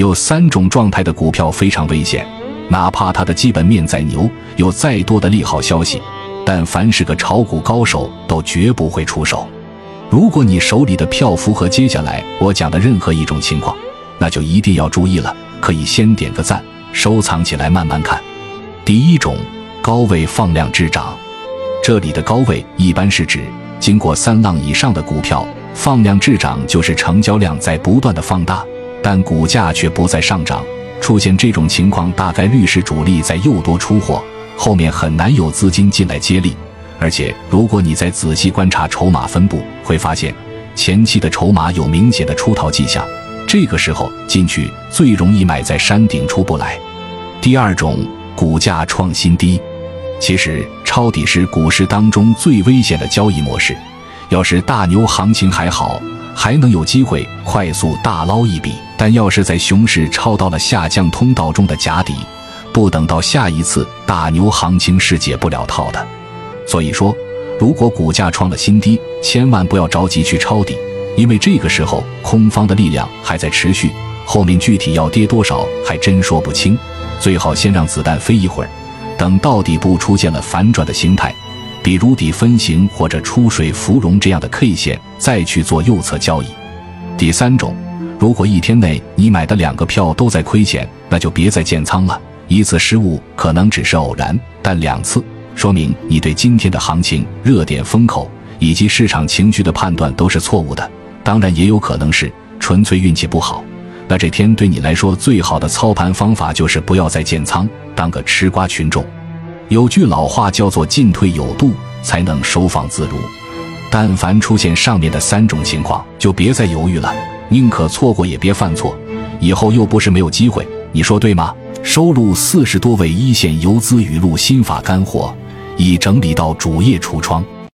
有三种状态的股票非常危险，哪怕它的基本面再牛，有再多的利好消息，但凡是个炒股高手都绝不会出手。如果你手里的票符合接下来我讲的任何一种情况，那就一定要注意了，可以先点个赞，收藏起来慢慢看。第一种，高位放量滞涨，这里的高位一般是指经过三浪以上的股票，放量滞涨就是成交量在不断的放大，但股价却不再上涨。出现这种情况，大概率是主力在诱多出货，后面很难有资金进来接力。而且，如果你再仔细观察筹码分布，会发现前期的筹码有明显的出逃迹象。这个时候进去最容易买在山顶出不来。第二种，股价创新低。其实抄底是股市当中最危险的交易模式。要是大牛行情还好，还能有机会快速大捞一笔；但要是在熊市抄到了下降通道中的假底，不等到下一次大牛行情是解不了套的。所以说，如果股价创了新低，千万不要着急去抄底，因为这个时候空方的力量还在持续，后面具体要跌多少还真说不清。最好先让子弹飞一会儿，等到底部出现了反转的形态，比如底分型或者出水芙蓉这样的 K 线，再去做右侧交易。第三种，如果一天内你买的两个票都在亏钱，那就别再建仓了。一次失误可能只是偶然，但两次。说明你对今天的行情、热点风口以及市场情绪的判断都是错误的。当然，也有可能是纯粹运气不好。那这天对你来说最好的操盘方法就是不要再建仓，当个吃瓜群众。有句老话叫做“进退有度，才能收放自如”。但凡出现上面的三种情况，就别再犹豫了，宁可错过也别犯错。以后又不是没有机会，你说对吗？收录四十多位一线游资语录心法干货。已整理到主页橱窗。